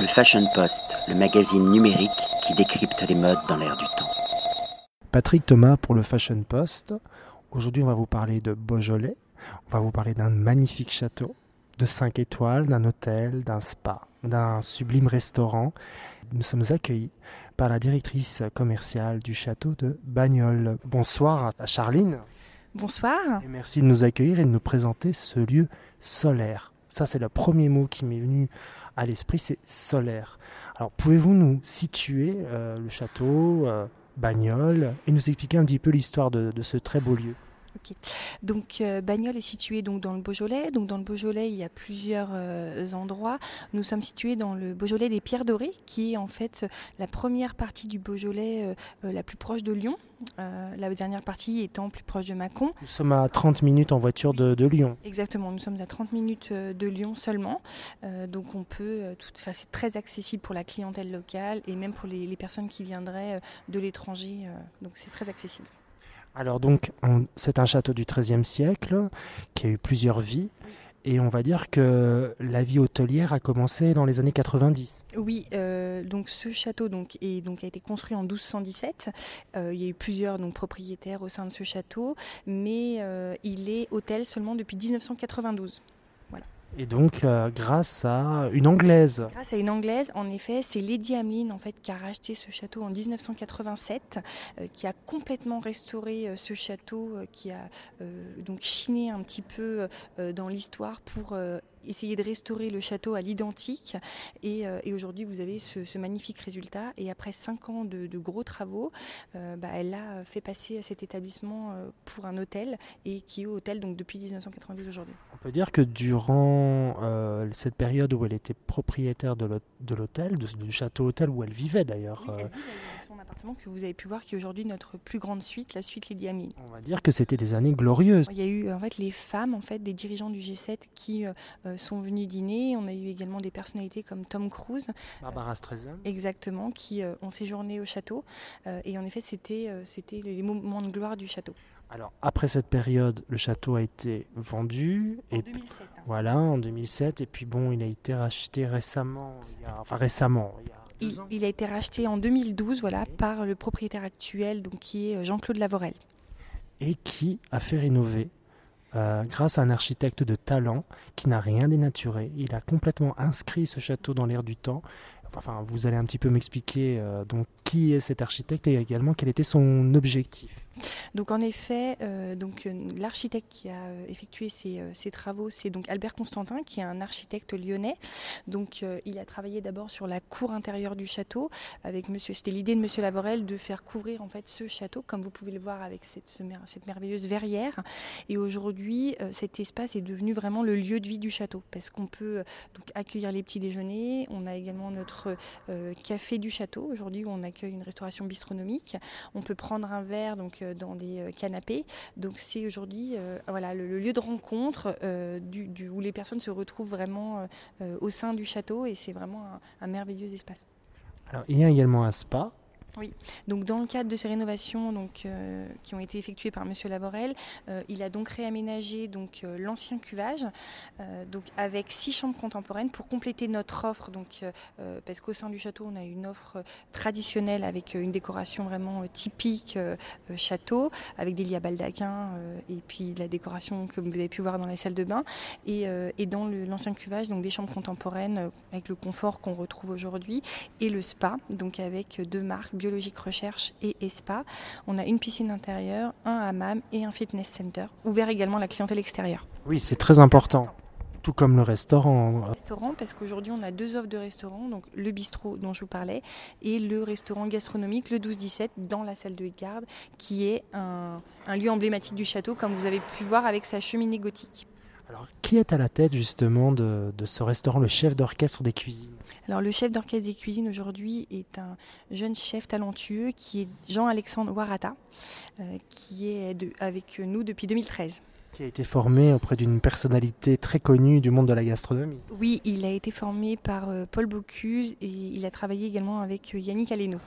Le Fashion Post, le magazine numérique qui décrypte les modes dans l'air du temps. Patrick Thomas pour le Fashion Post. Aujourd'hui, on va vous parler de Beaujolais. On va vous parler d'un magnifique château, de 5 étoiles, d'un hôtel, d'un spa, d'un sublime restaurant. Nous sommes accueillis par la directrice commerciale du château de Bagnoles. Bonsoir à Charline. Bonsoir. Et merci de nous accueillir et de nous présenter ce lieu solaire. Ça, c'est le premier mot qui m'est venu à l'esprit, c'est solaire. Alors, pouvez-vous nous situer euh, le château, euh, Bagnoles, et nous expliquer un petit peu l'histoire de, de ce très beau lieu? Ok. Donc euh, Bagnoles est situé donc dans le Beaujolais. Donc dans le Beaujolais, il y a plusieurs euh, endroits. Nous sommes situés dans le Beaujolais des Pierres Dorées, qui est en fait la première partie du Beaujolais euh, la plus proche de Lyon. la dernière partie étant plus proche de Mâcon. Nous sommes à 30 minutes en voiture de, de Lyon. Exactement, nous sommes à 30 minutes de Lyon seulement. donc on peut, tout, c'est très accessible pour la clientèle locale et même pour les, les personnes qui viendraient de l'étranger. donc c'est très accessible. Alors donc, c'est un château du XIIIe siècle qui a eu plusieurs vies. Et on va dire que la vie hôtelière a commencé dans les années 90. Oui, euh, donc ce château donc, est, donc, a été construit en 1217. Euh, il y a eu plusieurs donc, propriétaires au sein de ce château, mais euh, il est hôtel seulement depuis 1992. Et donc, euh, grâce à une Anglaise. Grâce à une Anglaise, en effet, c'est Lady Hamelin en fait, qui a racheté ce château en 1987, euh, qui a complètement restauré euh, ce château, qui a donc chiné un petit peu dans l'histoire pour essayer de restaurer le château à l'identique. Et, aujourd'hui, vous avez ce, magnifique résultat. Et après cinq ans de, gros travaux, bah, elle a fait passer cet établissement pour un hôtel et qui est hôtel donc depuis 1992 aujourd'hui. On peut dire que durant euh, cette période où elle était propriétaire de l'hôtel, du château-hôtel où elle vivait d'ailleurs. Oui, vit son appartement que vous avez pu voir qui est aujourd'hui notre plus grande suite, la suite Lady Ameline. On va dire que c'était des années glorieuses. Il y a eu en fait les femmes en fait des dirigeants du G7 qui euh, sont venus dîner. On a eu également des personnalités comme Tom Cruise, Barbara Streisand, exactement, qui euh, ont séjourné au château. Euh, et en effet, c'était c'était les moments de gloire du château. Alors après cette période, le château a été vendu en et 2007. Hein. voilà en 2007 et puis bon, il a été racheté récemment, il y a, enfin récemment, il y a il, il, a été racheté en 2012 voilà, par le propriétaire actuel, donc, qui est Jean-Claude Lavorel. Et qui a fait rénover euh, grâce à un architecte de talent qui n'a rien dénaturé. Il a complètement inscrit ce château dans l'air du temps. Enfin, vous allez un petit peu m'expliquer euh, donc qui est cet architecte et également quel était son objectif. Donc en effet, euh, donc euh, l'architecte qui a euh, effectué ces, travaux, c'est donc Albert Constantin, qui est un architecte lyonnais. Donc il a travaillé d'abord sur la cour intérieure du château. Avec Monsieur, c'était l'idée de Monsieur Lavorel de faire couvrir en fait ce château, comme vous pouvez le voir avec cette, ce, cette merveilleuse verrière. Et aujourd'hui, cet espace est devenu vraiment le lieu de vie du château, parce qu'on peut accueillir les petits déjeuners. On a également notre café du château aujourd'hui où on accueille une restauration bistronomique. On peut prendre un verre donc dans des canapés. Donc c'est aujourd'hui euh, voilà, le, lieu de rencontre euh, du, où les personnes se retrouvent vraiment euh, au sein du château et c'est vraiment un, merveilleux espace. Alors il y a également un spa. Oui, donc dans le cadre de ces rénovations donc, euh, qui ont été effectuées par Monsieur Lavorel, euh, il a donc réaménagé donc euh, l'ancien cuvage, donc avec six chambres contemporaines pour compléter notre offre, donc parce qu'au sein du château on a une offre traditionnelle avec une décoration vraiment typique château, avec des lits à et puis la décoration que vous avez pu voir dans la salle de bain, et dans l'ancien cuvage donc des chambres contemporaines avec le confort qu'on retrouve aujourd'hui et le spa, donc avec deux marques biologique recherche et ESPA. On a une piscine intérieure, un hammam et un fitness center, ouvert également à la clientèle extérieure. Oui, c'est très important. Tout comme le restaurant. Restaurant, parce qu'aujourd'hui on a deux offres de restaurant, donc le bistrot dont je vous parlais et le restaurant gastronomique, le 12-17, dans la salle de garde, qui est un, un lieu emblématique du château, comme vous avez pu voir avec sa cheminée gothique. Alors, qui est à la tête justement de, de ce restaurant, le chef d'orchestre des cuisines? Alors, le chef d'orchestre des cuisines aujourd'hui est un jeune chef talentueux qui est Jean-Alexandre Warata, euh, qui est de, avec nous depuis 2013 qui a été formé auprès d'une personnalité très connue du monde de la gastronomie. Oui, il a été formé par euh, Paul Bocuse et il a travaillé également avec euh, Yannick Aleno.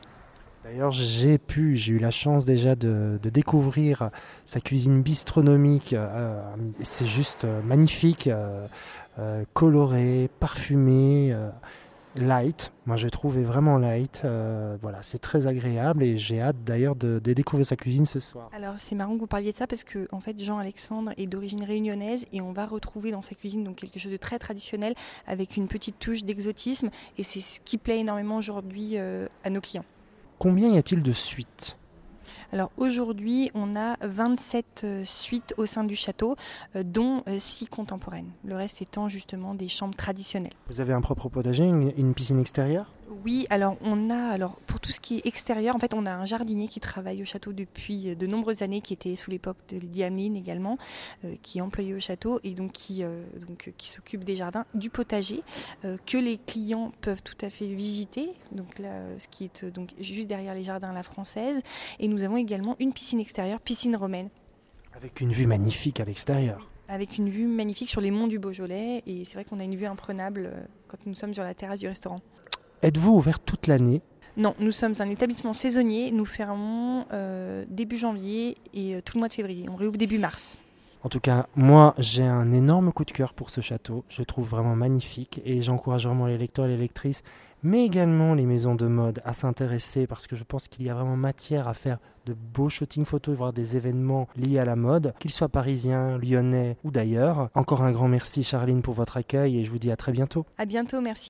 D'ailleurs, j'ai pu, j'ai eu la chance déjà de, découvrir sa cuisine bistronomique. Euh, c'est juste magnifique, euh, coloré, parfumé. light. Moi, trouve est vraiment light. Euh, voilà, c'est très agréable et j'ai hâte d'ailleurs de, découvrir sa cuisine ce soir. Alors, c'est marrant que vous parliez de ça parce que en fait, Jean-Alexandre est d'origine réunionnaise et on va retrouver dans sa cuisine donc quelque chose de très traditionnel avec une petite touche d'exotisme et c'est ce qui plaît énormément aujourd'hui euh, à nos clients. Combien y a-t-il de suites? Alors aujourd'hui, on a 27 euh, suites au sein du château, euh, dont 6 contemporaines. Le reste étant justement des chambres traditionnelles. Vous avez un propre potager, une, piscine extérieure? Oui, alors on a, alors pour tout ce qui est extérieur, en fait, on a un jardinier qui travaille au château depuis de nombreuses années, qui était sous l'époque de Lydie Hamelin également, qui est employé au château et donc qui, donc, qui s'occupe des jardins, du potager, que les clients peuvent tout à fait visiter. Donc là, ce qui est donc juste derrière les jardins à la française. Et nous avons également une piscine extérieure, piscine romaine. Avec une vue magnifique à l'extérieur. Avec une vue magnifique sur les monts du Beaujolais. Et c'est vrai qu'on a une vue imprenable euh, quand nous sommes sur la terrasse du restaurant. Êtes-vous ouvert toute l'année? Non, nous sommes un établissement saisonnier. Nous fermons euh, début janvier et euh, tout le mois de février. On réouvre début mars. En tout cas, moi, j'ai un énorme coup de cœur pour ce château. Je le trouve vraiment magnifique et j'encourage vraiment les lecteurs et les lectrices, mais également les maisons de mode à s'intéresser parce que je pense qu'il y a vraiment matière à faire de beaux shootings photos et voir des événements liés à la mode, qu'ils soient parisiens, lyonnais ou d'ailleurs. Encore un grand merci Charline pour votre accueil et je vous dis à très bientôt. À bientôt, merci.